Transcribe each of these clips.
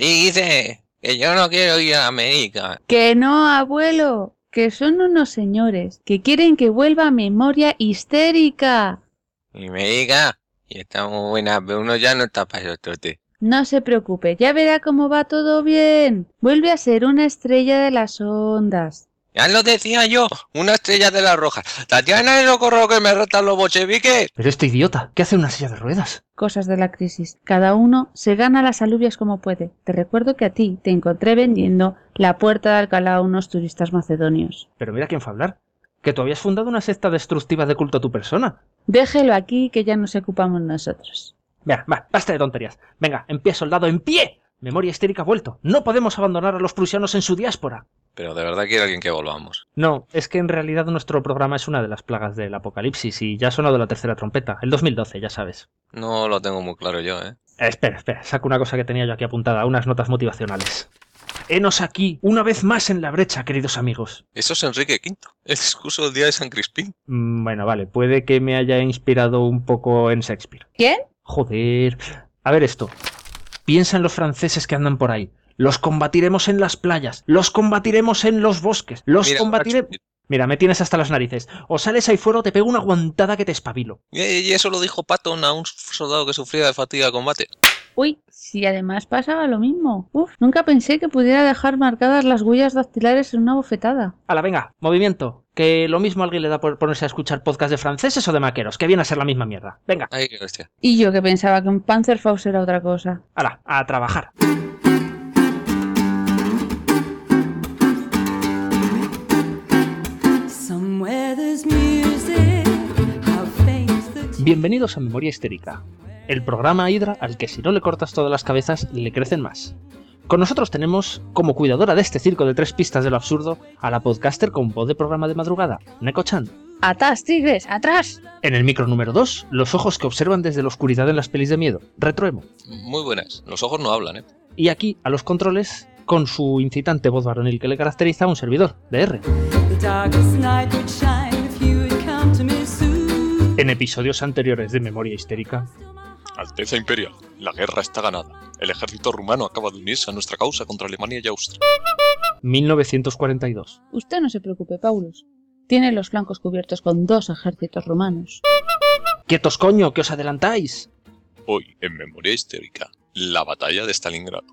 Dice que yo no quiero ir a América. Que no, abuelo, que son unos señores que quieren que vuelva a memoria histérica. Y me diga, y está muy buena, pero uno ya no está para trote. No se preocupe, ya verá cómo va todo bien. Vuelve a ser una estrella de las ondas. Ya lo decía yo, una estrella de la roja. Tatiana es lo corro que me retan los bolcheviques. Pero este idiota, ¿qué hace una silla de ruedas? Cosas de la crisis. Cada uno se gana las alubias como puede. Te recuerdo que a ti te encontré vendiendo la puerta de Alcalá a unos turistas macedonios. Pero mira quién fue a hablar. Que tú habías fundado una secta destructiva de culto a tu persona. Déjelo aquí que ya nos ocupamos nosotros. Vea, va, basta de tonterías. Venga, en pie, soldado, en pie. Memoria histérica ha vuelto. No podemos abandonar a los prusianos en su diáspora. Pero de verdad quiere alguien que volvamos. No, es que en realidad nuestro programa es una de las plagas del apocalipsis y ya ha sonado la tercera trompeta, el 2012, ya sabes. No lo tengo muy claro yo, ¿eh? Eh, espera, espera, saco una cosa que tenía yo aquí apuntada, unas notas motivacionales. Henos aquí, una vez más en la brecha, queridos amigos. Eso es Enrique V, el discurso del día de San Crispín. Mm, bueno, vale, puede que me haya inspirado un poco en Shakespeare. ¿Quién? Joder. A ver esto. Piensa en los franceses que andan por ahí. Los combatiremos en las playas, los combatiremos en los bosques, los Mira, combatiremos... Mira, me tienes hasta las narices. O sales ahí fuera o te pego una guantada que te espabilo. Y eso lo dijo Patton a un soldado que sufría de fatiga de combate. Uy, si además pasaba lo mismo. Uf, nunca pensé que pudiera dejar marcadas las huellas dactilares en una bofetada. Hala, venga, movimiento. Que lo mismo a alguien le da por ponerse a escuchar podcast de franceses o de maqueros, que viene a ser la misma mierda. Venga, Ay, qué bestia. Y yo que pensaba que un Panzerfaust era otra cosa. hala, a trabajar. Bienvenidos a Memoria Histérica, el programa Hydra al que si no le cortas todas las cabezas le crecen más. Con nosotros tenemos, como cuidadora de este circo de tres pistas de lo absurdo, a la podcaster con voz de programa de madrugada, Neko-chan. ¡Atrás, tigres! ¡Atrás! En el micro número 2, los ojos que observan desde la oscuridad en las pelis de miedo, Retroemo. Muy buenas. Los ojos no hablan, ¿eh? Y aquí, a los controles, con su incitante voz varonil que le caracteriza, un servidor, DR. En episodios anteriores de Memoria Histérica, Alteza Imperial, la guerra está ganada. El ejército rumano acaba de unirse a nuestra causa contra Alemania y Austria. 1942. Usted no se preocupe, Paulus. Tiene los flancos cubiertos con dos ejércitos romanos. ¡Quietos coño, que os adelantáis! Hoy, en Memoria Histérica, la batalla de Stalingrado.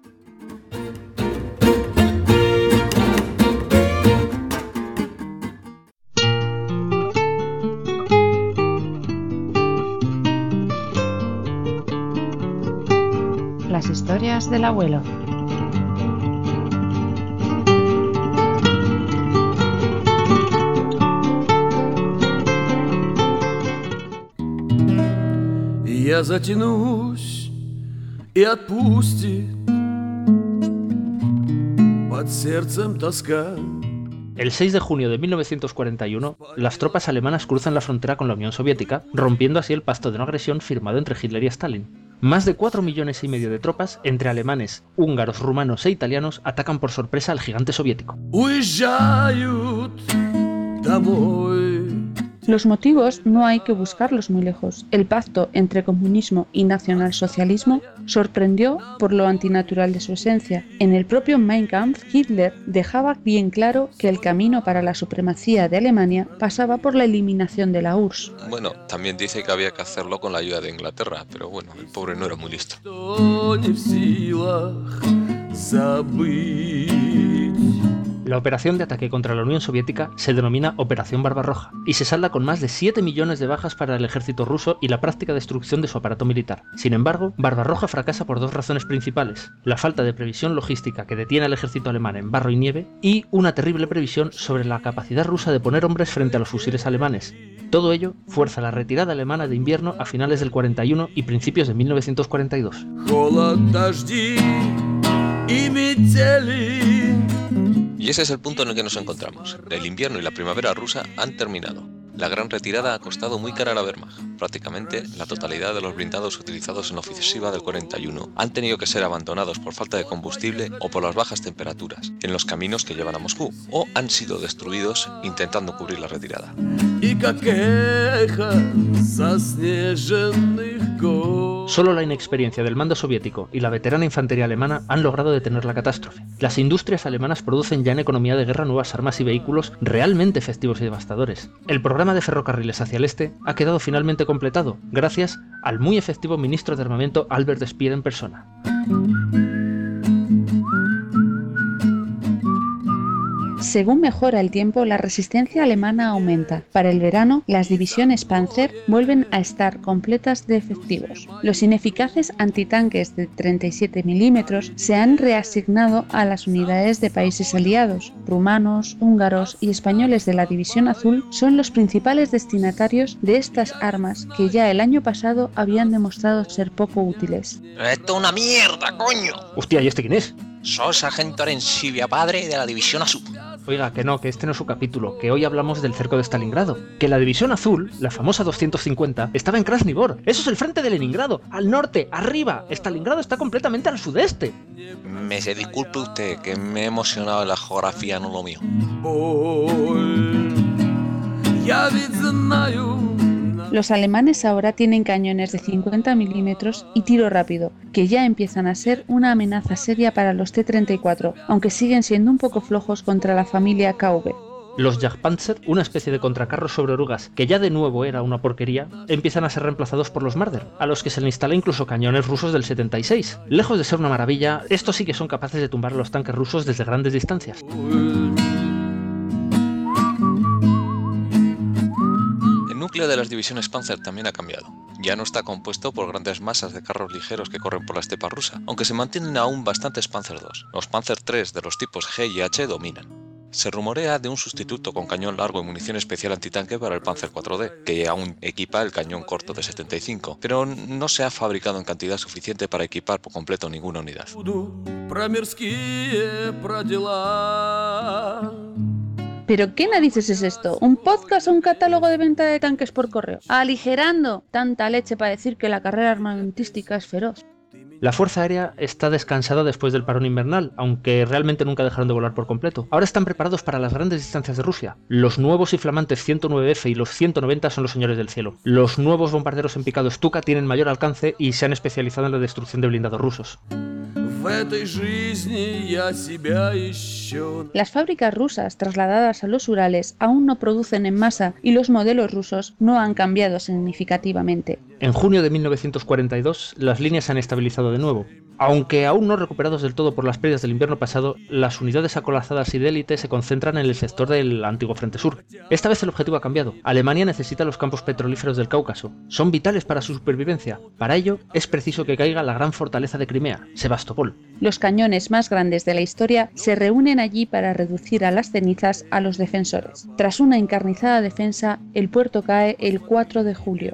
historias del abuelo. И я затянусь и отпустит Под сердцем тоска El 6 de junio de 1941, las tropas alemanas cruzan la frontera con la Unión Soviética, rompiendo así el pacto de no agresión firmado entre Hitler y Stalin. Más de 4 millones y medio de tropas, entre alemanes, húngaros, rumanos e italianos, atacan por sorpresa al gigante soviético. Los motivos no hay que buscarlos muy lejos. El pacto entre comunismo y nacionalsocialismo sorprendió por lo antinatural de su esencia. En el propio Mein Kampf, Hitler dejaba bien claro que el camino para la supremacía de Alemania pasaba por la eliminación de la URSS. Bueno, también dice que había que hacerlo con la ayuda de Inglaterra, pero bueno, el pobre no era muy listo. La operación de ataque contra la Unión Soviética se denomina Operación Barbarroja y se salda con más de 7 millones de bajas para el ejército ruso y la práctica destrucción de su aparato militar. Sin embargo, Barbarroja fracasa por dos razones principales: la falta de previsión logística que detiene al ejército alemán en barro y nieve y una terrible previsión sobre la capacidad rusa de poner hombres frente a los fusiles alemanes. Todo ello fuerza la retirada alemana de invierno a finales del 41 y principios de 1942. Y ese es el punto en el que nos encontramos. El invierno y la primavera rusa han terminado. La gran retirada ha costado muy cara a la Wehrmacht. Prácticamente la totalidad de los blindados utilizados en la ofensiva del 41 han tenido que ser abandonados por falta de combustible o por las bajas temperaturas en los caminos que llevan a Moscú, o han sido destruidos intentando cubrir la retirada. Y que queja Solo la inexperiencia del mando soviético y la veterana infantería alemana han logrado detener la catástrofe. Las industrias alemanas producen ya en economía de guerra nuevas armas y vehículos realmente efectivos y devastadores. El programa de ferrocarriles hacia el este ha quedado finalmente completado, gracias al muy efectivo ministro de armamento Albert Speer en persona. Según mejora el tiempo, la resistencia alemana aumenta. Para el verano, las divisiones Panzer vuelven a estar completas de efectivos. Los ineficaces antitanques de 37 milímetros se han reasignado a las unidades de países aliados. Rumanos, húngaros y españoles de la División Azul son los principales destinatarios de estas armas que ya el año pasado habían demostrado ser poco útiles. ¡Esto es una mierda, coño! Hostia, ¿y este quién es? Soy sargento Arensibia, padre de la División Azul. Oiga, que no, que este no es su capítulo, que hoy hablamos del cerco de Stalingrado. Que la División Azul, la famosa 250, estaba en Krasnivor. Eso es el frente de Leningrado, al norte, arriba. Stalingrado está completamente al sudeste. Me se disculpe usted que me he emocionado en la geografía, no lo mío. Los alemanes ahora tienen cañones de 50 milímetros y tiro rápido, que ya empiezan a ser una amenaza seria para los T-34, aunque siguen siendo un poco flojos contra la familia Kaube. Los Jagdpanzer, una especie de contracarros sobre orugas, que ya de nuevo era una porquería, empiezan a ser reemplazados por los Marder, a los que se le instala incluso cañones rusos del 76. Lejos de ser una maravilla, estos sí que son capaces de tumbar a los tanques rusos desde grandes distancias. Núcleo de las divisiones Panzer también ha cambiado. Ya no está compuesto por grandes masas de carros ligeros que corren por la estepa rusa, aunque se mantienen aún bastantes Panzer II. Los Panzer III de los tipos G y H dominan. Se rumorea de un sustituto con cañón largo y munición especial antitanque para el Panzer 4D, que aún equipa el cañón corto de 75, pero no se ha fabricado en cantidad suficiente para equipar por completo ninguna unidad. ¿Pero qué narices es esto? ¿Un podcast o un catálogo de venta de tanques por correo? Aligerando tanta leche para decir que la carrera armamentística es feroz. La Fuerza Aérea está descansada después del parón invernal, aunque realmente nunca dejaron de volar por completo. Ahora están preparados para las grandes distancias de Rusia. Los nuevos y flamantes 109F y los 190 son los señores del cielo. Los nuevos bombarderos en picado Stuka tienen mayor alcance y se han especializado en la destrucción de blindados rusos. Las fábricas rusas trasladadas a los Urales aún no producen en masa y los modelos rusos no han cambiado significativamente. En junio de 1942 las líneas se han estabilizado de nuevo. Aunque aún no recuperados del todo por las pérdidas del invierno pasado, las unidades acolazadas y de élite se concentran en el sector del antiguo Frente Sur. Esta vez el objetivo ha cambiado. Alemania necesita los campos petrolíferos del Cáucaso. Son vitales para su supervivencia. Para ello es preciso que caiga la gran fortaleza de Crimea, Sebastopol. Los cañones más grandes de la historia se reúnen allí para reducir a las cenizas a los defensores. Tras una encarnizada defensa, el puerto cae el 4 de julio.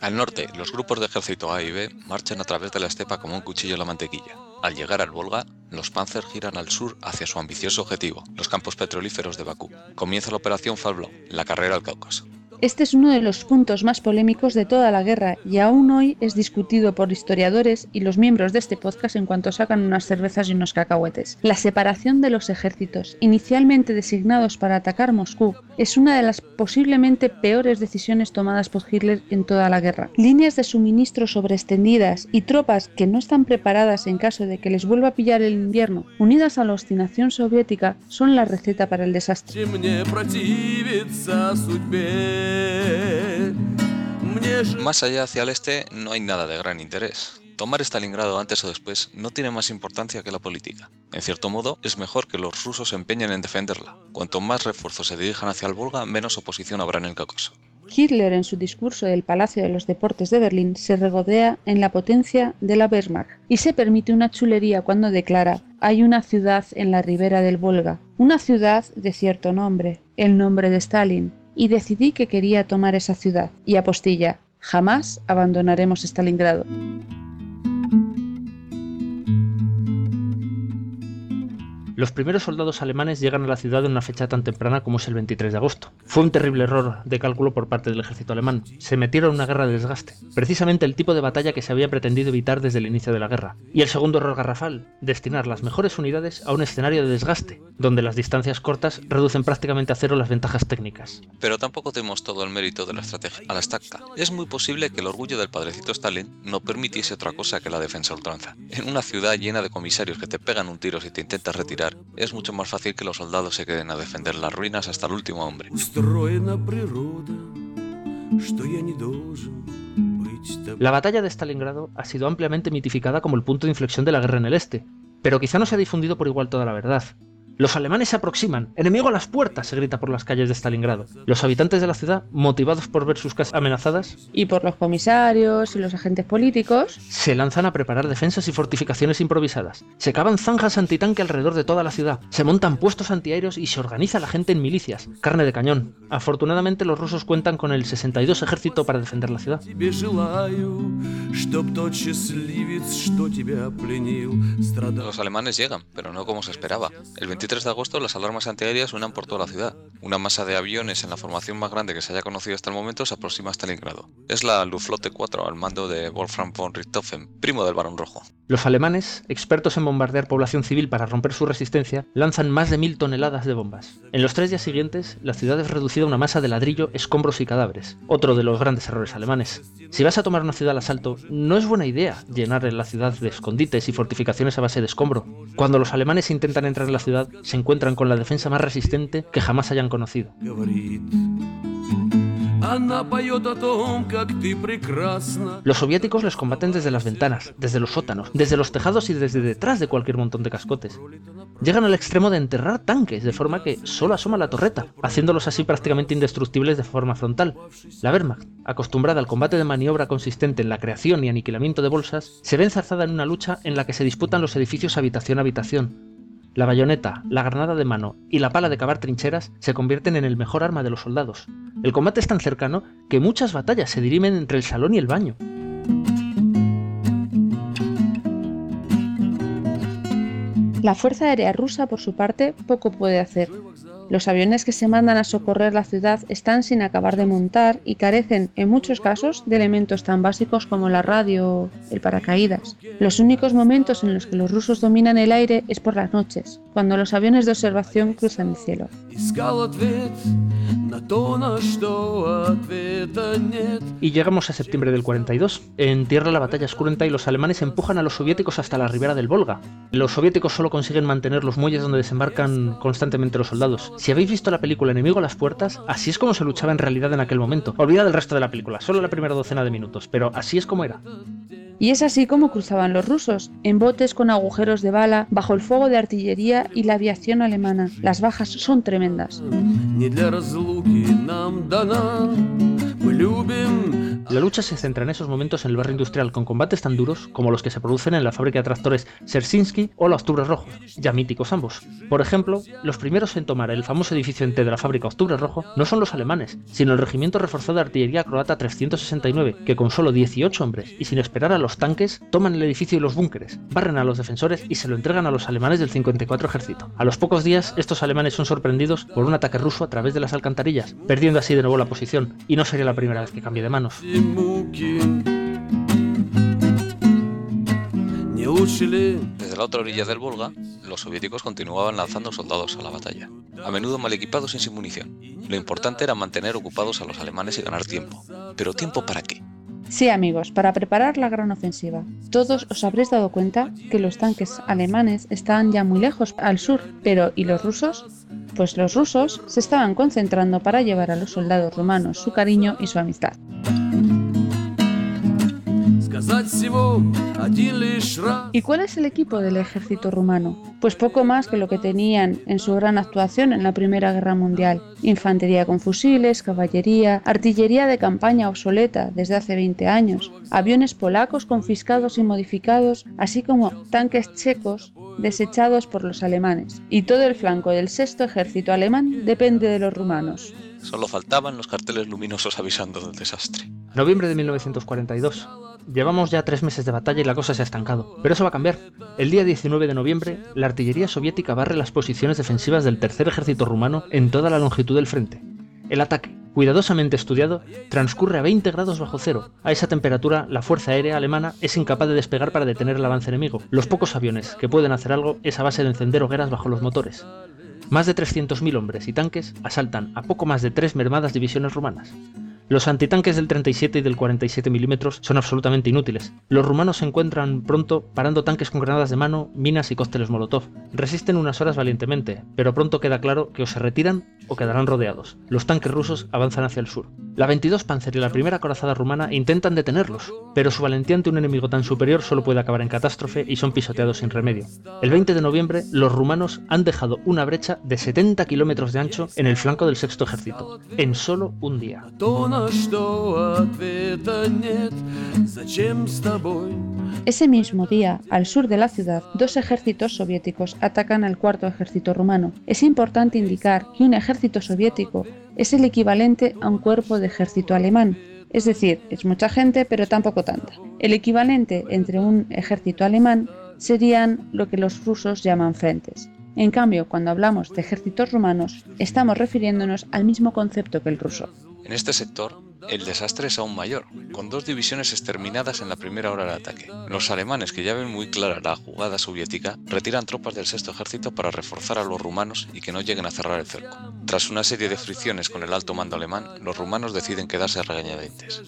Al norte, los grupos de ejército A y B marchan a través de la estepa como un cuchillo en la mantequilla. Al llegar al Volga, los Panzer giran al sur hacia su ambicioso objetivo, los campos petrolíferos de Bakú. Comienza la operación Falblau, la carrera al Cáucaso. Este es uno de los puntos más polémicos de toda la guerra y aún hoy es discutido por historiadores y los miembros de este podcast en cuanto sacan unas cervezas y unos cacahuetes. La separación de los ejércitos, inicialmente designados para atacar Moscú, es una de las posiblemente peores decisiones tomadas por Hitler en toda la guerra. Líneas de suministro sobreextendidas y tropas que no están preparadas en caso de que les vuelva a pillar el invierno, unidas a la obstinación soviética, son la receta para el desastre. Más allá hacia el este no hay nada de gran interés. Tomar Stalingrado antes o después no tiene más importancia que la política. En cierto modo, es mejor que los rusos se empeñen en defenderla. Cuanto más refuerzos se dirijan hacia el Volga, menos oposición habrá en el Cáucaso. Hitler en su discurso del Palacio de los Deportes de Berlín se regodea en la potencia de la Wehrmacht y se permite una chulería cuando declara hay una ciudad en la ribera del Volga, una ciudad de cierto nombre, el nombre de Stalin, y decidí que quería tomar esa ciudad y apostilla jamás abandonaremos Stalingrado. Los primeros soldados alemanes llegan a la ciudad en una fecha tan temprana como es el 23 de agosto. Fue un terrible error de cálculo por parte del ejército alemán. Se metieron en una guerra de desgaste, precisamente el tipo de batalla que se había pretendido evitar desde el inicio de la guerra. Y el segundo error garrafal, destinar las mejores unidades a un escenario de desgaste, donde las distancias cortas reducen prácticamente a cero las ventajas técnicas. Pero tampoco tenemos todo el mérito de la estrategia a la estaca. Es muy posible que el orgullo del padrecito Stalin no permitiese otra cosa que la defensa ultranza. En una ciudad llena de comisarios que te pegan un tiro si te intentas retirar, es mucho más fácil que los soldados se queden a defender las ruinas hasta el último hombre. La batalla de Stalingrado ha sido ampliamente mitificada como el punto de inflexión de la guerra en el este, pero quizá no se ha difundido por igual toda la verdad. Los alemanes se aproximan. Enemigo a las puertas, se grita por las calles de Stalingrado. Los habitantes de la ciudad, motivados por ver sus casas amenazadas. Y por los comisarios y los agentes políticos. Se lanzan a preparar defensas y fortificaciones improvisadas. Se cavan zanjas antitanque alrededor de toda la ciudad. Se montan puestos antiaéreos y se organiza la gente en milicias. Carne de cañón. Afortunadamente los rusos cuentan con el 62 ejército para defender la ciudad. Los alemanes llegan, pero no como se esperaba. El 23 de agosto las alarmas antiaéreas suenan por toda la ciudad. Una masa de aviones en la formación más grande que se haya conocido hasta el momento se aproxima a Stalingrado. Es la Luftflotte 4 al mando de Wolfram von Richthofen, primo del Barón Rojo. Los alemanes, expertos en bombardear población civil para romper su resistencia, lanzan más de mil toneladas de bombas. En los tres días siguientes, la ciudad es reducida a una masa de ladrillo, escombros y cadáveres, otro de los grandes errores alemanes. Si vas a tomar una ciudad al asalto, no es buena idea llenar la ciudad de escondites y fortificaciones a base de escombro. Cuando los alemanes intentan entrar en la ciudad, se encuentran con la defensa más resistente que jamás hayan conocido. говорит. Она поет о том, как ты прекрасна. Los soviéticos les combaten desde las ventanas, desde los sótanos, desde los tejados y desde detrás de cualquier montón de cascotes. Llegan al extremo de enterrar tanques, de forma que solo asoma la torreta, haciéndolos así prácticamente indestructibles de forma frontal. La Wehrmacht, acostumbrada al combate de maniobra consistente en la creación y aniquilamiento de bolsas, se ve enzarzada en una lucha en la que se disputan los edificios habitación a habitación. la bayoneta, la granada de mano y la pala de cavar trincheras se convierten en el mejor arma de los soldados. El combate es tan cercano que muchas batallas se dirimen entre el salón y el baño. la Fuerza Aérea Rusa, por su parte, poco puede hacer. Los aviones que se mandan a socorrer la ciudad están sin acabar de montar y carecen, en muchos casos, de elementos tan básicos como la radio o el paracaídas. Los únicos momentos en los que los rusos dominan el aire es por las noches, cuando los aviones de observación cruzan el cielo. Искал ответ на то, на что ответа нет. Y llegamos a septiembre del 42. En tierra la batalla es cruenta y los alemanes empujan a los soviéticos hasta la ribera del Volga. Los soviéticos solo consiguen mantener los muelles donde desembarcan constantemente los soldados. Si habéis visto la película Enemigo a las puertas, así es como se luchaba en realidad en aquel momento. Olvidad el resto de la película, solo la primera docena de minutos, pero así es como era. Y es así como cruzaban los rusos, en botes con agujeros de bala, bajo el fuego de artillería y la aviación alemana. Las bajas son tremendas. La lucha se centra en esos momentos en el barrio industrial con combates tan duros como los que se producen en la fábrica de tractores Sersinski o la Octubre Rojo, ya míticos ambos. Por ejemplo, los primeros en tomar el famoso edificio en T de la fábrica Octubre Rojo no son los alemanes, sino el regimiento reforzado de artillería croata 369, que con solo 18 hombres y sin esperar a los tanques, toman el edificio y los búnkeres, barren a los defensores y se lo entregan a los alemanes del 54 ejército. A los pocos días, estos alemanes son sorprendidos por un ataque ruso a través de las alcantarillas, perdiendo así de nuevo la posición, y no sería la primera vez que cambie de manos. Desde la otra orilla del Volga, los soviéticos continuaban lanzando soldados a la batalla, a menudo mal equipados y sin munición. Lo importante era mantener ocupados a los alemanes y ganar tiempo. ¿Pero tiempo para qué? Sí, amigos, para preparar la gran ofensiva. Todos os habréis dado cuenta que los tanques alemanes estaban ya muy lejos al sur, pero ¿y los rusos? Pues los rusos se estaban concentrando para llevar a los soldados rumanos su cariño y su amistad. ¿Y cuál es el equipo del ejército rumano? Pues poco más que lo que tenían en su gran actuación en la Primera Guerra Mundial. Infantería con fusiles, caballería, artillería de campaña obsoleta desde hace 20 años, aviones polacos confiscados y modificados, así como tanques checos desechados por los alemanes. Y todo el flanco del sexto ejército alemán depende de los rumanos. Solo faltaban los carteles luminosos avisando del desastre. Noviembre de 1942. Llevamos ya tres meses de batalla y la cosa se ha estancado. Pero eso va a cambiar. El día 19 de noviembre, la artillería soviética barre las posiciones defensivas del tercer ejército rumano en toda la longitud del frente. El ataque, cuidadosamente estudiado, transcurre a 20 grados bajo cero. A esa temperatura, la Fuerza Aérea Alemana es incapaz de despegar para detener el avance enemigo. Los pocos aviones que pueden hacer algo es a base de encender hogueras bajo los motores. Más de 300.000 hombres y tanques asaltan a poco más de tres mermadas divisiones rumanas. Los antitanques del 37 y del 47 milímetros son absolutamente inútiles. Los rumanos se encuentran pronto parando tanques con granadas de mano, minas y cócteles molotov. Resisten unas horas valientemente, pero pronto queda claro que o se retiran o quedarán rodeados. Los tanques rusos avanzan hacia el sur. La 22 Panzer y la primera corazada rumana intentan detenerlos, pero su valentía ante un enemigo tan superior solo puede acabar en catástrofe y son pisoteados sin remedio. El 20 de noviembre, los rumanos han dejado una brecha de 70 kilómetros de ancho en el flanco del sexto ejército, en solo un día. То, на что ответа нет Зачем с тобой Ese mismo día, al sur de la ciudad, dos ejércitos soviéticos atacan al cuarto ejército rumano. Es importante indicar que un ejército soviético es el equivalente a un cuerpo de ejército alemán. Es decir, es mucha gente, pero tampoco tanta. El equivalente entre un ejército alemán serían lo que los rusos llaman frentes. En cambio, cuando hablamos de ejércitos rumanos, estamos refiriéndonos al mismo concepto que el ruso. En este sector, el desastre es aún mayor, con dos divisiones exterminadas en la primera hora del ataque. Los alemanes, que ya ven muy clara la jugada soviética, retiran tropas del sexto ejército para reforzar a los rumanos y que no lleguen a cerrar el cerco. Tras una serie de fricciones con el alto mando alemán, los rumanos deciden quedarse a regañadientes.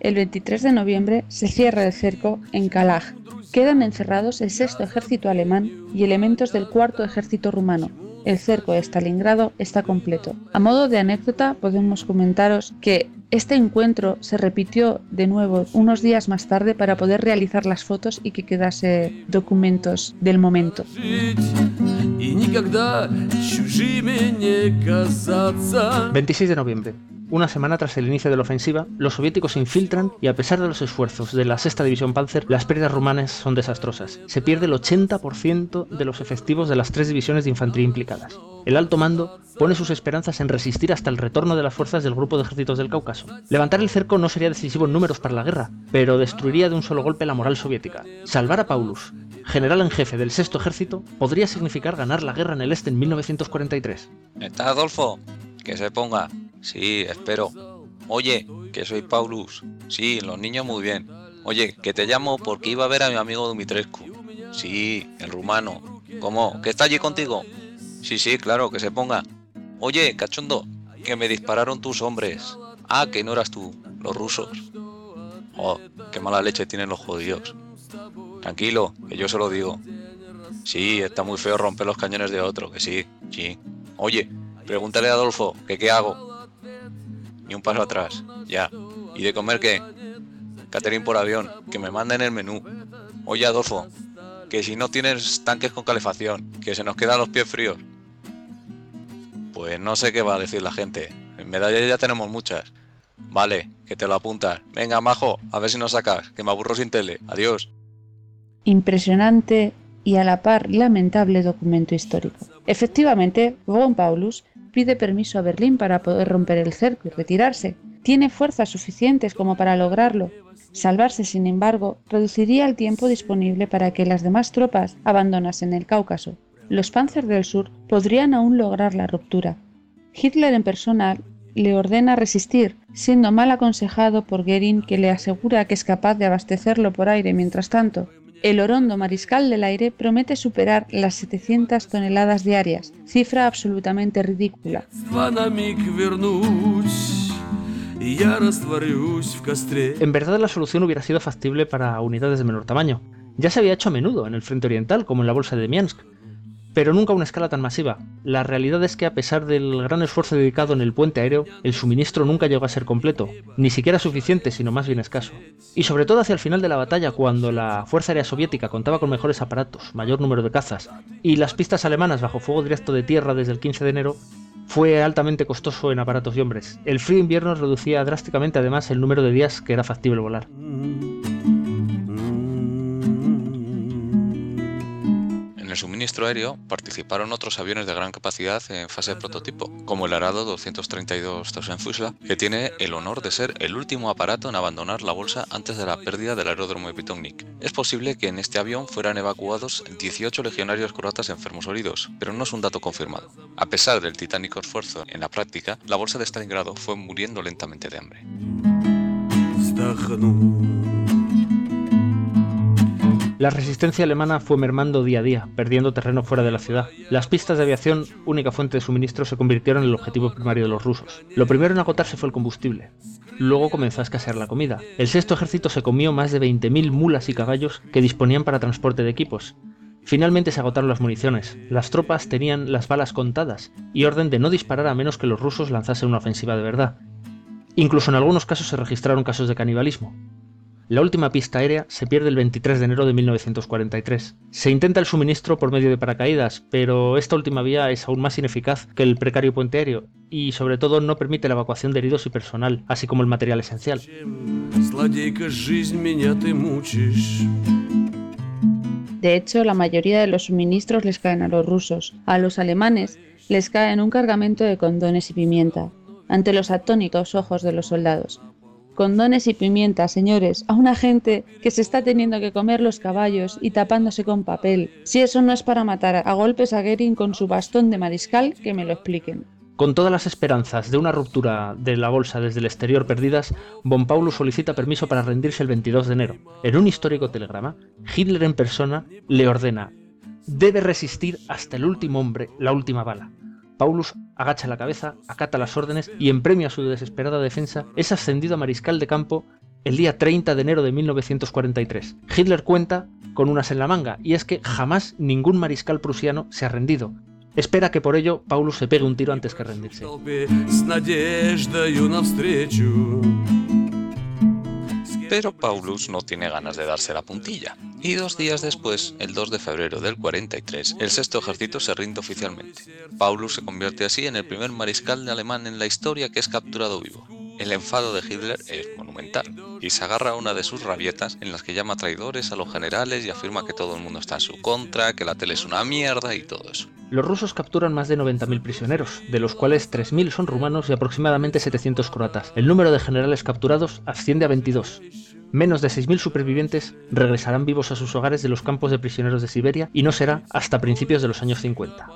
El 23 de noviembre se cierra el cerco en Kalaj, Quedan encerrados el sexto ejército alemán y elementos del cuarto ejército rumano. El cerco de Stalingrado está completo. A modo de anécdota, podemos comentaros que este encuentro se repitió de nuevo unos días más tarde para poder realizar las fotos y que quedase documentos del momento. ...26 de noviembre. Una semana tras el inicio de la ofensiva, los soviéticos se infiltran y a pesar de los esfuerzos de la sexta división Panzer, las pérdidas rumanas son desastrosas. Se pierde el 80% de los efectivos de las tres divisiones de infantería implicadas. El alto mando pone sus esperanzas en resistir hasta el retorno de las fuerzas del grupo de ejércitos del Cáucaso. Levantar el cerco no sería decisivo en números para la guerra, pero destruiría de un solo golpe la moral soviética. Salvar a Paulus, general en jefe del sexto ejército, podría significar ganar la guerra en el este en 1943. ¿Está Adolfo? Que se ponga. Sí, espero. Oye, que soy Paulus. Sí, los niños muy bien. Oye, que te llamo porque iba a ver a mi amigo Dumitrescu. Sí, el rumano. ¿Cómo? ¿Que está allí contigo? Sí, sí, claro, que se ponga. Oye, cachondo, que me dispararon tus hombres. Ah, que no eras tú, los rusos. Oh, qué mala leche tienen los judíos. Tranquilo, que yo se lo digo. Sí, está muy feo romper los cañones de otro, que sí, sí. Oye, pregúntale a Adolfo, que qué hago. Ni un paso atrás, ya. ¿Y de comer qué? Catering por avión, que me manden el menú. Oye, Adolfo, que si no tienes tanques con calefacción, que se nos quedan los pies fríos. Pues no sé qué va a decir la gente. En medallas ya tenemos muchas. Vale, que te lo apuntas. Venga, majo, a ver si nos sacas, que me aburro sin tele. Adiós. Impresionante y a la par lamentable documento histórico. Efectivamente, von Paulus pide permiso a Berlín para poder romper el cerco y retirarse. Tiene fuerzas suficientes como para lograrlo. Salvarse, sin embargo, reduciría el tiempo disponible para que las demás tropas abandonasen el Cáucaso. Los Panzer del Sur podrían aún lograr la ruptura. Hitler en persona le ordena resistir, siendo mal aconsejado por Goering que le asegura que es capaz de abastecerlo por aire mientras tanto. El Orondo Mariscal del Aire promete superar las 700 toneladas diarias, cifra absolutamente ridícula. En verdad la solución hubiera sido factible para unidades de menor tamaño. Ya se había hecho a menudo en el frente oriental, como en la bolsa de Miansk, pero nunca a una escala tan masiva. La realidad es que a pesar del gran esfuerzo dedicado en el puente aéreo, el suministro nunca llegó a ser completo, ni siquiera suficiente, sino más bien escaso. Y sobre todo hacia el final de la batalla, cuando la Fuerza Aérea Soviética contaba con mejores aparatos, mayor número de cazas, y las pistas alemanas bajo fuego directo de tierra desde el 15 de enero, fue altamente costoso en aparatos y hombres. El frío invierno reducía drásticamente además el número de días que era factible volar. En el suministro aéreo participaron otros aviones de gran capacidad en fase de prototipo, como el Arado 232 Tausendfüßler, que tiene el honor de ser el último aparato en abandonar la bolsa antes de la pérdida del aeródromo de Pitonic. Es posible que en este avión fueran evacuados 18 legionarios croatas enfermos o heridos, pero no es un dato confirmado. A pesar del titánico esfuerzo en la práctica, la bolsa de Stalingrado fue muriendo lentamente de hambre. La resistencia alemana fue mermando día a día, perdiendo terreno fuera de la ciudad. Las pistas de aviación, única fuente de suministro, se convirtieron en el objetivo primario de los rusos. Lo primero en agotarse fue el combustible. Luego comenzó a escasear la comida. El sexto ejército se comió más de 20.000 mulas y caballos que disponían para transporte de equipos. Finalmente se agotaron las municiones. Las tropas tenían las balas contadas y orden de no disparar a menos que los rusos lanzasen una ofensiva de verdad. Incluso en algunos casos se registraron casos de canibalismo. La última pista aérea se pierde el 23 de enero de 1943. Se intenta el suministro por medio de paracaídas, pero esta última vía es aún más ineficaz que el precario puente aéreo y sobre todo no permite la evacuación de heridos y personal, así como el material esencial. De hecho, la mayoría de los suministros les caen a los rusos. A los alemanes les caen un cargamento de condones y pimienta, ante los atónitos ojos de los soldados. Condones y pimienta, señores, a una gente que se está teniendo que comer los caballos y tapándose con papel. Si eso no es para matar a golpes a Goering con su bastón de mariscal, que me lo expliquen. Con todas las esperanzas de una ruptura de la bolsa desde el exterior perdidas, Von Paulus solicita permiso para rendirse el 22 de enero. En un histórico telegrama, Hitler en persona le ordena debe resistir hasta el último hombre la última bala. Paulus agacha la cabeza, acata las órdenes y en premio a su desesperada defensa es ascendido a mariscal de campo el día 30 de enero de 1943. Hitler cuenta con unas en la manga y es que jamás ningún mariscal prusiano se ha rendido. Espera que por ello Paulus se pegue un tiro antes que rendirse. Pero Paulus no tiene ganas de darse la puntilla. Y dos días después, el 2 de febrero del 43, el sexto ejército se rinde oficialmente. Paulus se convierte así en el primer mariscal alemán en la historia que es capturado vivo. El enfado de Hitler es monumental, y se agarra a una de sus rabietas en las que llama traidores a los generales y afirma que todo el mundo está en su contra, que la tele es una mierda y todo eso. Los rusos capturan más de 90.000 prisioneros, de los cuales 3.000 son rumanos y aproximadamente 700 croatas. El número de generales capturados asciende a 22. Menos de 6.000 supervivientes regresarán vivos a sus hogares de los campos de prisioneros de Siberia y no será hasta principios de los años 50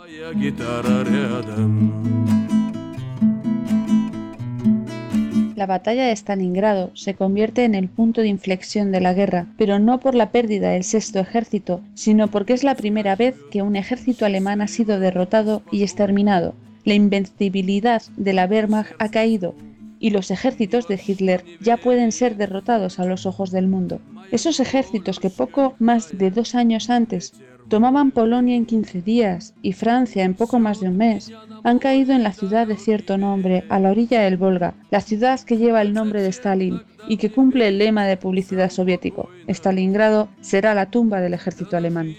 la batalla de Stalingrado se convierte en el punto de inflexión de la guerra, pero no por la pérdida del sexto ejército, sino porque es la primera vez que un ejército alemán ha sido derrotado y exterminado. La invencibilidad de la Wehrmacht ha caído y los ejércitos de Hitler ya pueden ser derrotados a los ojos del mundo. Esos ejércitos que poco más de dos años antes tomaban Polonia en 15 días y Francia en poco más de un mes, han caído en la ciudad de cierto nombre, a la orilla del Volga, la ciudad que lleva el nombre de Stalin y que cumple el lema de publicidad soviético. Stalingrado será la tumba del ejército alemán.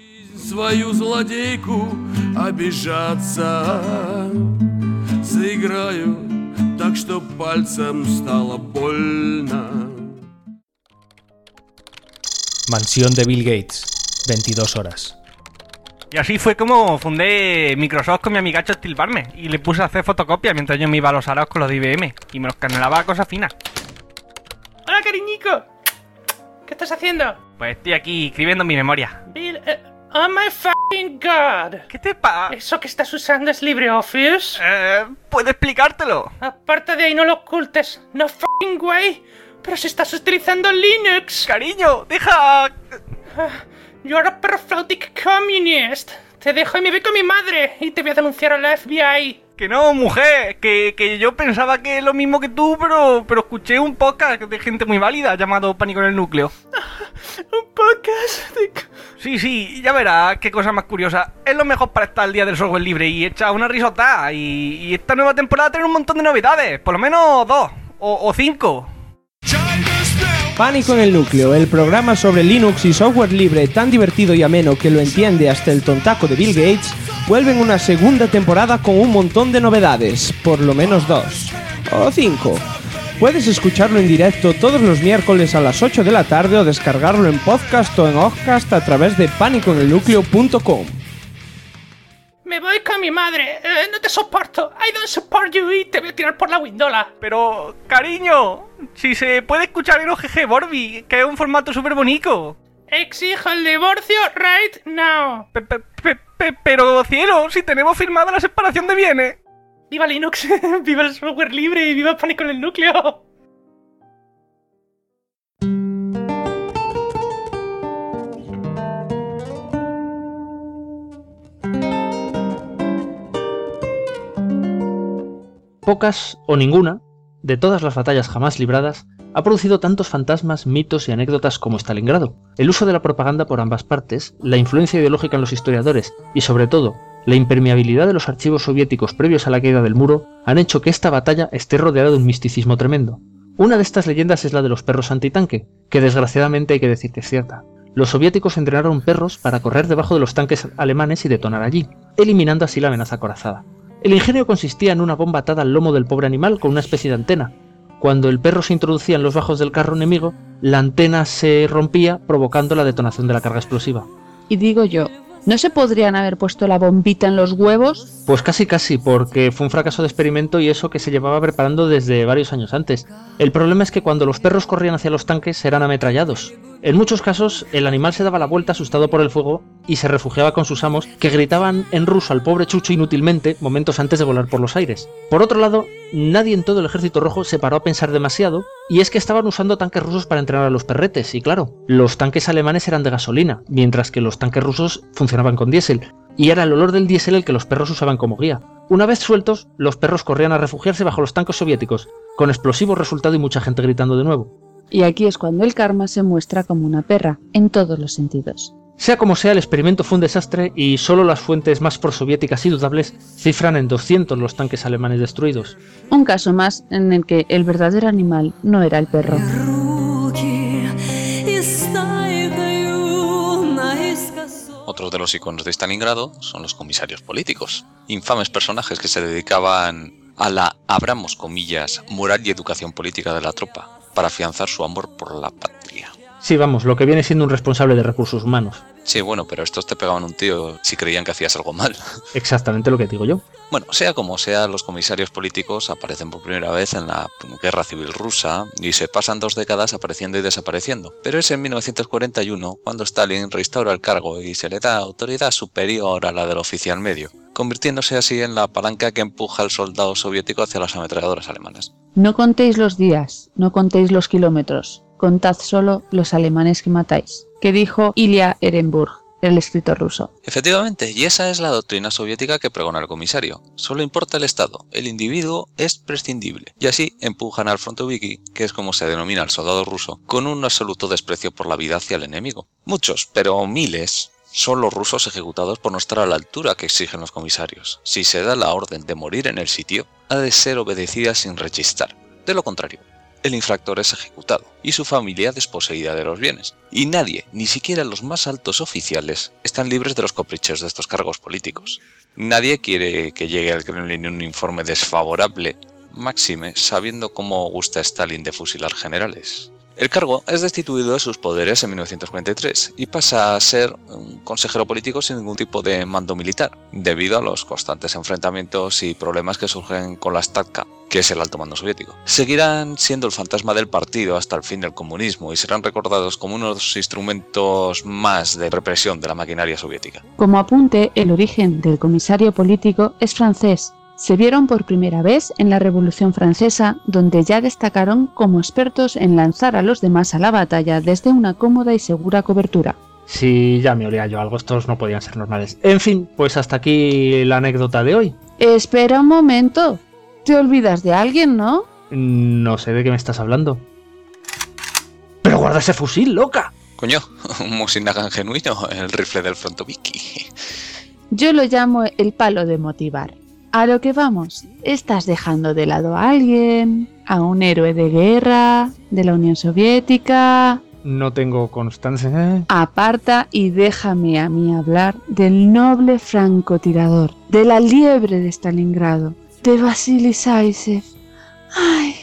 Mansión de Bill Gates, 22 horas. Y así fue como fundé Microsoft con mi amigacho Barmer y le puse a hacer fotocopias mientras yo me iba a los araos con los de IBM y me los canelaba a cosas finas. Hola, cariñico. ¿Qué estás haciendo? Pues estoy aquí escribiendo mi memoria. Bill, eh, oh my fucking god. ¿Qué te pasa? ¿Eso que estás usando es LibreOffice? Eh, ¿Puedo explicártelo? Aparte de ahí, no lo ocultes. No fucking way. Pero si estás utilizando Linux. Cariño, deja... You're a prophetic communist. Te dejo y me voy con mi madre y te voy a denunciar a la FBI. Que no, mujer, que, que yo pensaba que es lo mismo que tú, pero, pero escuché un podcast de gente muy válida llamado Pánico en el Núcleo. Un podcast de... Sí, sí, ya verás qué cosa más curiosa. Es lo mejor para estar al día del software libre y echar una risota. Y, y esta nueva temporada tiene un montón de novedades, por lo menos dos o, o cinco. Pánico en el núcleo, el programa sobre Linux y software libre tan divertido y ameno que lo entiende hasta el tontaco de Bill Gates, vuelve en una segunda temporada con un montón de novedades, por lo menos dos. O cinco. Puedes escucharlo en directo todos los miércoles a las 8 de la tarde o descargarlo en podcast o en Ozzcast a través de pánicoenelnucleo.com. Me voy con mi madre. Eh, no te soporto. I don't support you y te voy a tirar por la windola. Pero, cariño, si se puede escuchar en OGG Borby, que es un formato súper bonito. Exijo el divorcio right now. Pe- pe- pe- pe- pero, cielo, si tenemos firmada la separación de bienes. ¡Viva Linux! ¡Viva el software libre y viva el pánico en el núcleo! Pocas o ninguna, de todas las batallas jamás libradas, ha producido tantos fantasmas, mitos y anécdotas como Stalingrado. El uso de la propaganda por ambas partes, la influencia ideológica en los historiadores y sobre todo la impermeabilidad de los archivos soviéticos previos a la caída del muro han hecho que esta batalla esté rodeada de un misticismo tremendo. Una de estas leyendas es la de los perros antitanque, que desgraciadamente hay que decir que es cierta. Los soviéticos entrenaron perros para correr debajo de los tanques alemanes y detonar allí, eliminando así la amenaza acorazada. El ingenio consistía en una bomba atada al lomo del pobre animal con una especie de antena. Cuando el perro se introducía en los bajos del carro enemigo, la antena se rompía provocando la detonación de la carga explosiva. Y digo yo, ¿no se podrían haber puesto la bombita en los huevos? Pues casi casi, porque fue un fracaso de experimento y eso que se llevaba preparando desde varios años antes. El problema es que cuando los perros corrían hacia los tanques eran ametrallados. En muchos casos, el animal se daba la vuelta asustado por el fuego y se refugiaba con sus amos, que gritaban en ruso al pobre Chucho inútilmente momentos antes de volar por los aires. Por otro lado, nadie en todo el ejército rojo se paró a pensar demasiado, y es que estaban usando tanques rusos para entrenar a los perretes, y claro, los tanques alemanes eran de gasolina, mientras que los tanques rusos funcionaban con diésel, y era el olor del diésel el que los perros usaban como guía. Una vez sueltos, los perros corrían a refugiarse bajo los tanques soviéticos, con explosivos resultado y mucha gente gritando de nuevo. Y aquí es cuando el karma se muestra como una perra, en todos los sentidos. Sea como sea, el experimento fue un desastre y solo las fuentes más prosoviéticas y dudables cifran en 200 los tanques alemanes destruidos. Un caso más en el que el verdadero animal no era el perro. Otros de los iconos de Stalingrado son los comisarios políticos, infames personajes que se dedicaban a la, abramos comillas, moral y educación política de la tropa, para afianzar su amor por la patria. Sí, vamos, lo que viene siendo un responsable de recursos humanos. Sí, bueno, pero estos te pegaban un tío si creían que hacías algo mal. Exactamente lo que digo yo. Bueno, sea como sea, los comisarios políticos aparecen por primera vez en la Guerra Civil Rusa y se pasan dos décadas apareciendo y desapareciendo. Pero es en 1941 cuando Stalin restaura el cargo y se le da autoridad superior a la del oficial medio, convirtiéndose así en la palanca que empuja al soldado soviético hacia las ametralladoras alemanas. No contéis los días, no contéis los kilómetros, contad solo los alemanes que matáis, que dijo Ilya Ehrenburg, el escritor ruso. Efectivamente, y esa es la doctrina soviética que pregona el comisario. Solo importa el Estado, el individuo es prescindible. Y así empujan al frontoviki, que es como se denomina al soldado ruso, con un absoluto desprecio por la vida hacia el enemigo. Muchos, pero miles, son los rusos ejecutados por no estar a la altura que exigen los comisarios. Si se da la orden de morir en el sitio, ha de ser obedecida sin rechistar. De lo contrario, el infractor es ejecutado y su familia desposeída de los bienes. Y nadie, ni siquiera los más altos oficiales, están libres de los caprichos de estos cargos políticos. Nadie quiere que llegue al Kremlin un informe desfavorable, máxime sabiendo cómo gusta Stalin de fusilar generales. El cargo es destituido de sus poderes en 1943 y pasa a ser un consejero político sin ningún tipo de mando militar, debido a los constantes enfrentamientos y problemas que surgen con la Statka, que es el alto mando soviético. Seguirán siendo el fantasma del partido hasta el fin del comunismo y serán recordados como unos instrumentos más de represión de la maquinaria soviética. Como apunte, el origen del comisario político es francés. Se vieron por primera vez en la Revolución Francesa, donde ya destacaron como expertos en lanzar a los demás a la batalla desde una cómoda y segura cobertura. Sí, ya me olía yo algo, estos no podían ser normales. En fin, pues hasta aquí la anécdota de hoy. Espera un momento. Te olvidas de alguien, ¿no? No sé de qué me estás hablando. ¡Pero guarda ese fusil, loca! Coño, un Mosin-Nagant genuino, el rifle del frontoviki. Yo lo llamo el palo de motivar. A lo que vamos, estás dejando de lado a alguien, a un héroe de guerra, de la Unión Soviética. No tengo constancia. Aparta y déjame a mí hablar del noble francotirador, de la liebre de Stalingrado, de Vasily Zaisev. Ay,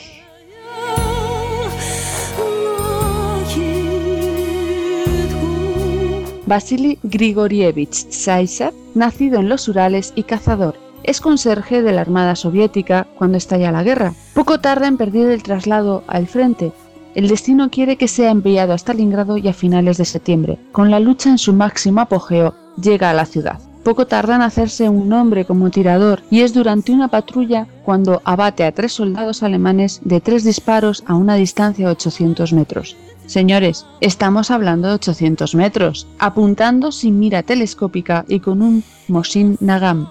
Vasily Grigorievich Zaisev, nacido en los Urales y cazador, es conserje de la Armada Soviética cuando estalla la guerra. Poco tarda en perder el traslado al frente. El destino quiere que sea enviado a Stalingrado y a finales de septiembre. Con la lucha en su máximo apogeo, llega a la ciudad. Poco tarda en hacerse un nombre como tirador y es durante una patrulla cuando abate a tres soldados alemanes de tres disparos a una distancia de 800 metros. Señores, estamos hablando de 800 metros, apuntando sin mira telescópica y con un Mosin Nagant.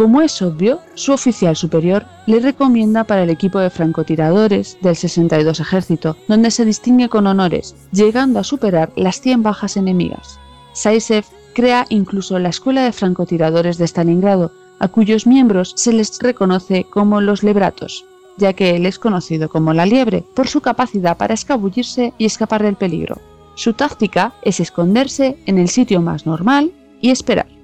Como es obvio, su oficial superior le recomienda para el equipo de francotiradores del 62 Ejército, donde se distingue con honores, llegando a superar las 100 bajas enemigas. Saisev crea incluso la Escuela de Francotiradores de Stalingrado, a cuyos miembros se les reconoce como los lebratos, ya que él es conocido como la liebre por su capacidad para escabullirse y escapar del peligro. Su táctica es esconderse en el sitio más normal y esperar.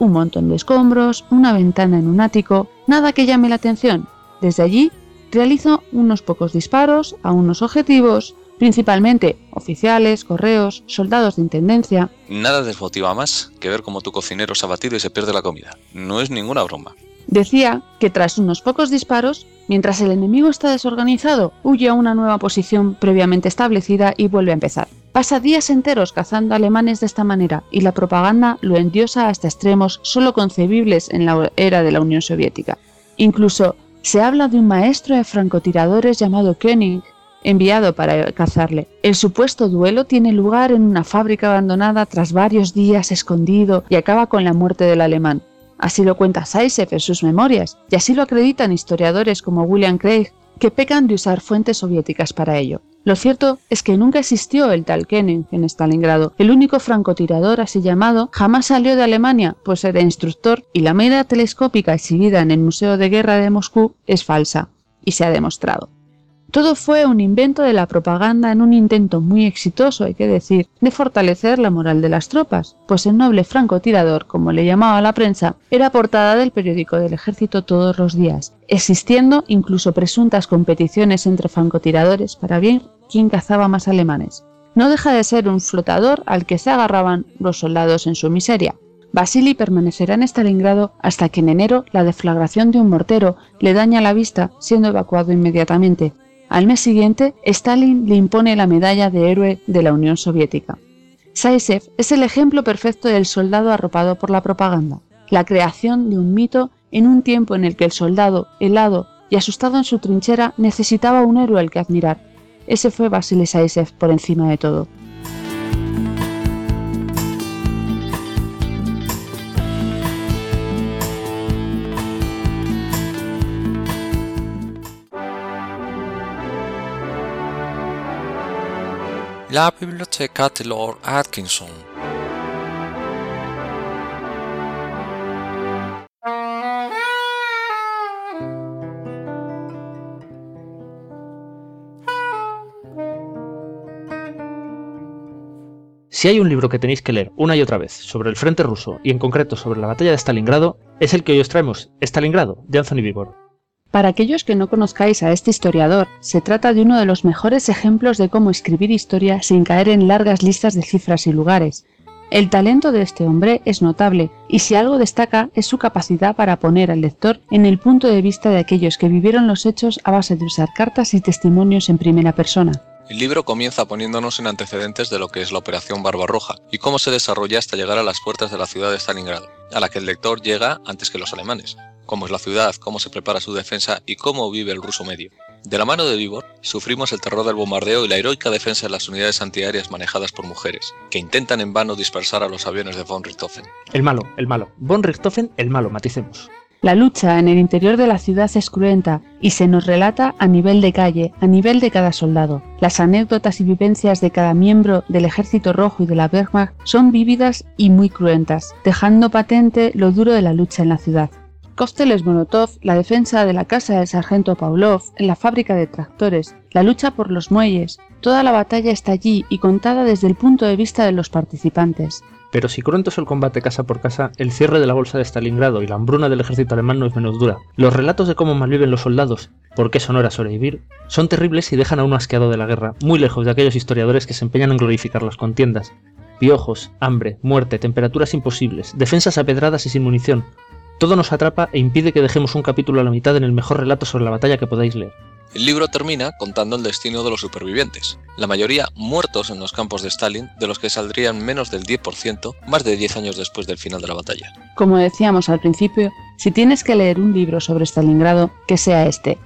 Un montón de escombros, una ventana en un ático, nada que llame la atención. Desde allí realizo unos pocos disparos a unos objetivos, principalmente oficiales, correos, soldados de intendencia. Nada desmotiva más que ver cómo tu cocinero se ha batido y se pierde la comida. No es ninguna broma. Decía que tras unos pocos disparos, mientras el enemigo está desorganizado, huye a una nueva posición previamente establecida y vuelve a empezar. Pasa días enteros cazando alemanes de esta manera y la propaganda lo endiosa hasta extremos solo concebibles en la era de la Unión Soviética. Incluso se habla de un maestro de francotiradores llamado Koenig, enviado para cazarle. El supuesto duelo tiene lugar en una fábrica abandonada tras varios días escondido y acaba con la muerte del alemán. Así lo cuenta Saisev en sus memorias, y así lo acreditan historiadores como William Craig, que pecan de usar fuentes soviéticas para ello. Lo cierto es que nunca existió el tal Koenig en Stalingrado. El único francotirador así llamado jamás salió de Alemania, pues era instructor y la mira telescópica exhibida en el Museo de Guerra de Moscú es falsa, y se ha demostrado. Todo fue un invento de la propaganda en un intento muy exitoso, hay que decir, de fortalecer la moral de las tropas, pues el noble francotirador, como le llamaba la prensa, era portada del periódico del ejército todos los días, existiendo incluso presuntas competiciones entre francotiradores para ver quién cazaba más alemanes. No deja de ser un flotador al que se agarraban los soldados en su miseria. Vasily permanecerá en Stalingrado hasta que en enero la deflagración de un mortero le daña la vista, siendo evacuado inmediatamente, al mes siguiente, Stalin le impone la medalla de héroe de la Unión Soviética. Saisev es el ejemplo perfecto del soldado arropado por la propaganda, la creación de un mito en un tiempo en el que el soldado, helado y asustado en su trinchera, necesitaba un héroe al que admirar. Ese fue Vasily Saisev por encima de todo. La biblioteca de Lord Atkinson. Si hay un libro que tenéis que leer una y otra vez sobre el frente ruso y en concreto sobre la batalla de Stalingrado, es el que hoy os traemos, Stalingrado, de Anthony Vivor. Para aquellos que no conozcáis a este historiador, se trata de uno de los mejores ejemplos de cómo escribir historia sin caer en largas listas de cifras y lugares. El talento de este hombre es notable, y si algo destaca es su capacidad para poner al lector en el punto de vista de aquellos que vivieron los hechos a base de usar cartas y testimonios en primera persona. El libro comienza poniéndonos en antecedentes de lo que es la Operación Barbarroja y cómo se desarrolla hasta llegar a las puertas de la ciudad de Stalingrado, a la que el lector llega antes que los alemanes cómo es la ciudad, cómo se prepara su defensa y cómo vive el ruso medio. De la mano de Vivor, sufrimos el terror del bombardeo y la heroica defensa de las unidades antiaéreas manejadas por mujeres, que intentan en vano dispersar a los aviones de von Richthofen. El malo, el malo. Von Richthofen, el malo, maticemos. La lucha en el interior de la ciudad es cruenta y se nos relata a nivel de calle, a nivel de cada soldado. Las anécdotas y vivencias de cada miembro del Ejército Rojo y de la Wehrmacht son vívidas y muy cruentas, dejando patente lo duro de la lucha en la ciudad. Cócteles Molotov, la defensa de la casa del sargento Pavlov, en la fábrica de tractores, la lucha por los muelles, toda la batalla está allí y contada desde el punto de vista de los participantes. Pero si cruento es el combate casa por casa, el cierre de la bolsa de Stalingrado y la hambruna del ejército alemán no es menos dura. Los relatos de cómo malviven los soldados, por qué son horas sobrevivir, son terribles y dejan a uno asqueado de la guerra, muy lejos de aquellos historiadores que se empeñan en glorificar las contiendas. Piojos, hambre, muerte, temperaturas imposibles, defensas apedradas y sin munición. Todo nos atrapa e impide que dejemos un capítulo a la mitad en el mejor relato sobre la batalla que podáis leer. El libro termina contando el destino de los supervivientes, la mayoría muertos en los campos de Stalin, de los que saldrían menos del 10% más de 10 años después del final de la batalla. Como decíamos al principio, si tienes que leer un libro sobre Stalingrado, que sea este.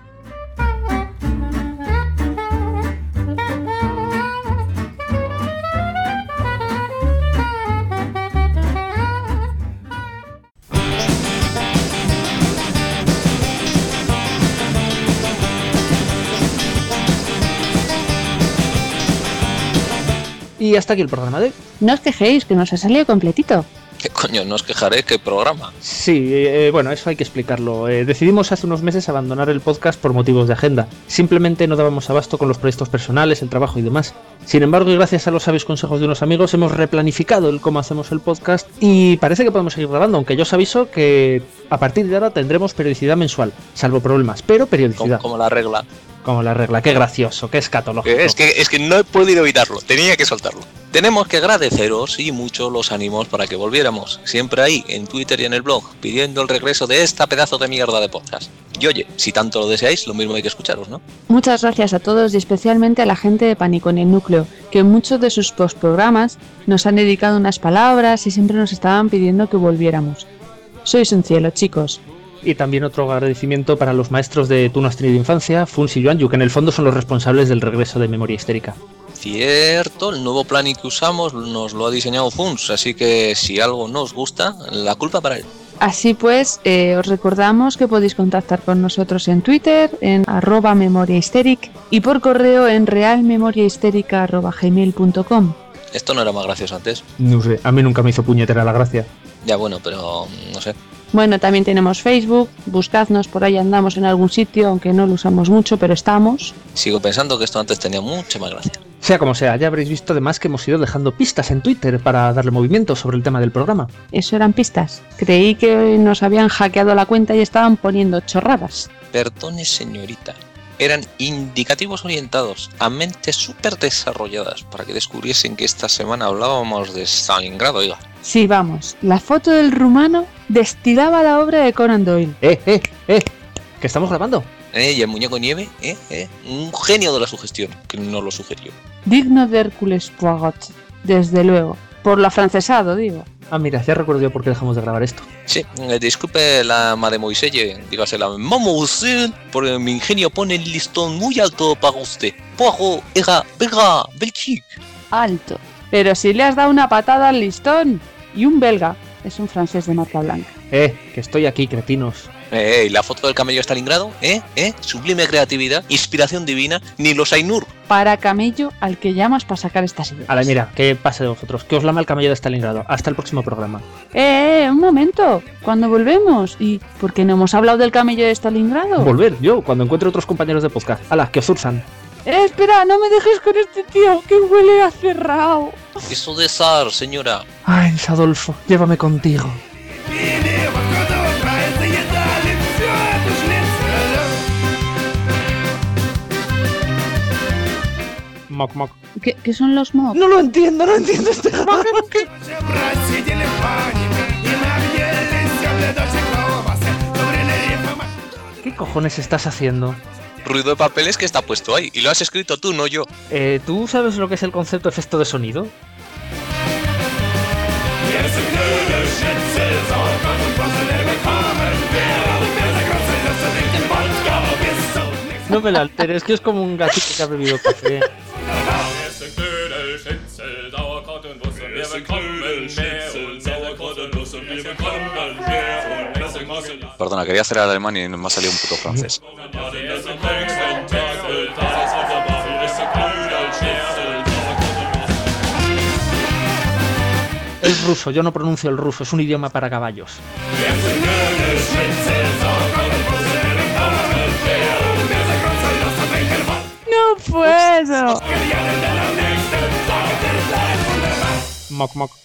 Y hasta aquí el programa de hoy. No os quejéis, que nos ha salido completito. ¿Qué coño? No os quejaré, ¿qué programa? Sí, eh, bueno, eso hay que explicarlo. Eh, decidimos hace unos meses abandonar el podcast por motivos de agenda. Simplemente no dábamos abasto con los proyectos personales, el trabajo y demás. Sin embargo, y gracias a los sabios consejos de unos amigos, hemos replanificado el cómo hacemos el podcast y parece que podemos seguir grabando, aunque yo os aviso que a partir de ahora tendremos periodicidad mensual, salvo problemas, pero Como, periodicidad. como la regla. Como la regla, qué gracioso, qué escatológico. Es que, es que no he podido evitarlo, tenía que soltarlo. Tenemos que agradeceros y mucho los ánimos para que volviéramos, siempre ahí, en Twitter y en el blog, pidiendo el regreso de esta pedazo de mierda de podcast. Y oye, si tanto lo deseáis, lo mismo hay que escucharos, ¿no? Muchas gracias a todos y especialmente a la gente de Pánico en el Núcleo, que en muchos de sus postprogramas nos han dedicado unas palabras y siempre nos estaban pidiendo que volviéramos. Sois un cielo, chicos. Y también otro agradecimiento para los maestros de Tú no has tenido infancia, Funs y Yuanyu, que en el fondo son los responsables del regreso de Memoria Histérica. Cierto, el nuevo planning que usamos nos lo ha diseñado Funs, así que si algo no os gusta, la culpa para él. Así pues, eh, os recordamos que podéis contactar con nosotros en Twitter, en arroba memoriahysteric y por correo en realmemoriahysterica.gmail.com. Esto no era más gracioso antes. No sé, a mí nunca me hizo puñetera la gracia. Ya bueno, pero no sé. Bueno, también tenemos Facebook, buscadnos, por ahí andamos en algún sitio, aunque no lo usamos mucho, pero estamos. Sigo pensando que esto antes tenía mucha más gracia. Sea como sea, ya habréis visto además que hemos ido dejando pistas en Twitter para darle movimiento sobre el tema del programa. Eso eran pistas. Creí que nos habían hackeado la cuenta y estaban poniendo chorradas. Perdone, señorita. Eran indicativos orientados a mentes súper desarrolladas para que descubriesen que esta semana hablábamos de Stalingrado, oiga. Sí, vamos. La foto del rumano destilaba la obra de Conan Doyle. ¡Eh, eh, eh! ¿Que estamos grabando? ¿Eh? Y el muñeco nieve, ¿eh? ¿eh? Un genio de la sugestión, que no lo sugirió. Digno de Hércules Poirot. Desde luego. Por lo afrancesado, digo. Ah, mira, ya recuerdo yo por qué dejamos de grabar esto. Sí, eh, disculpe la mademoiselle, dígase la mademoiselle, porque mi ingenio pone el listón muy alto para usted. Poirot era belga, belchic. Alto. Pero si le has dado una patada al listón. Y un belga. Es un francés de marca blanca. Eh, que estoy aquí, cretinos. Eh, ¿y la foto del camello de Stalingrado? ¿Eh? ¿Eh? Sublime creatividad, inspiración divina, ni los Ainur. Para camello al que llamas para sacar estas ideas. A la mira, ¿qué pasa de vosotros? Que os lama el camello de Stalingrado. Hasta el próximo programa. Eh, eh, un momento. Cuando volvemos? ¿Y por qué no hemos hablado del camello de Stalingrado? Volver, yo, cuando encuentre otros compañeros de podcast. Ala, que os urzan. Eh, espera, no me dejes con este tío, que huele a cerrado. Eso besar, señora. Ah, Ay, Adolfo, llévame contigo. Moc, moc. ¿Qué, ¿Qué, son los moc? No lo entiendo, no entiendo este ¿Qué cojones estás haciendo? ruido de papeles que está puesto ahí. Y lo has escrito tú, no yo. Eh, ¿Tú sabes lo que es el concepto efecto de sonido? No me la alteres, que es como un gatito que ha bebido café. Perdona, quería hacer alemán y me ha salido un puto francés. Es ruso, yo no pronuncio el ruso, es un idioma para caballos. ¡No puedo! Moc, moc.